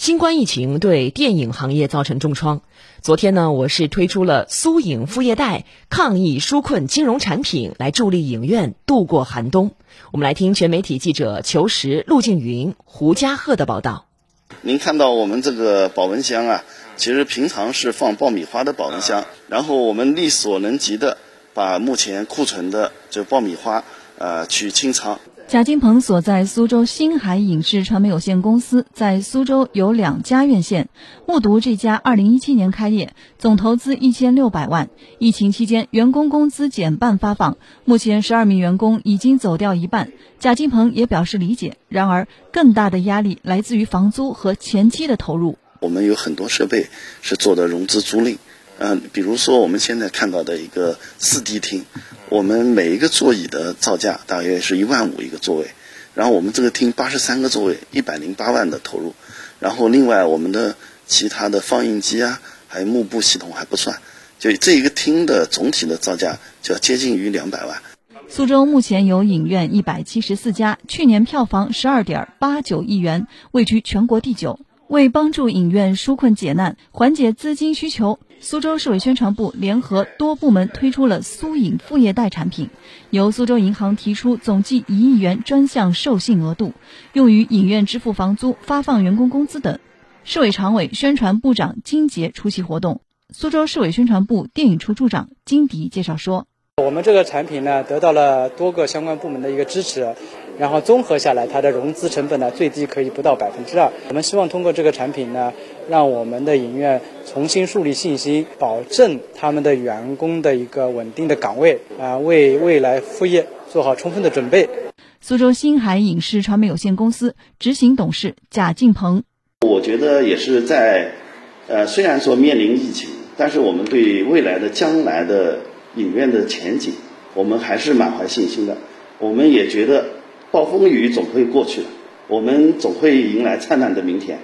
新冠疫情对电影行业造成重创。昨天呢，我市推出了苏影副业贷抗疫纾困金融产品，来助力影院度过寒冬。我们来听全媒体记者裘实、陆静云、胡家鹤的报道。您看到我们这个保温箱啊，其实平常是放爆米花的保温箱，然后我们力所能及的把目前库存的这爆米花呃去清仓。贾金鹏所在苏州星海影视传媒有限公司在苏州有两家院线，目睹这家2017年开业，总投资一千六百万。疫情期间，员工工资减半发放，目前十二名员工已经走掉一半。贾金鹏也表示理解，然而更大的压力来自于房租和前期的投入。我们有很多设备是做的融资租赁，嗯，比如说我们现在看到的一个四 D 厅。我们每一个座椅的造价大约是一万五一个座位，然后我们这个厅八十三个座位，一百零八万的投入，然后另外我们的其他的放映机啊，还有幕布系统还不算，就这一个厅的总体的造价就要接近于两百万。苏州目前有影院一百七十四家，去年票房十二点八九亿元，位居全国第九。为帮助影院纾困解难，缓解资金需求，苏州市委宣传部联合多部门推出了苏影副业贷产品，由苏州银行提出总计一亿元专项授信额度，用于影院支付房租、发放员工工资等。市委常委、宣传部长金杰出席活动。苏州市委宣传部电影处处长金迪介绍说。我们这个产品呢，得到了多个相关部门的一个支持，然后综合下来，它的融资成本呢，最低可以不到百分之二。我们希望通过这个产品呢，让我们的影院重新树立信心，保证他们的员工的一个稳定的岗位啊，为未来副业做好充分的准备。苏州星海影视传媒有限公司执行董事贾敬鹏，我觉得也是在，呃，虽然说面临疫情，但是我们对未来的将来的。影院的前景，我们还是满怀信心的。我们也觉得暴风雨总会过去的，我们总会迎来灿烂的明天。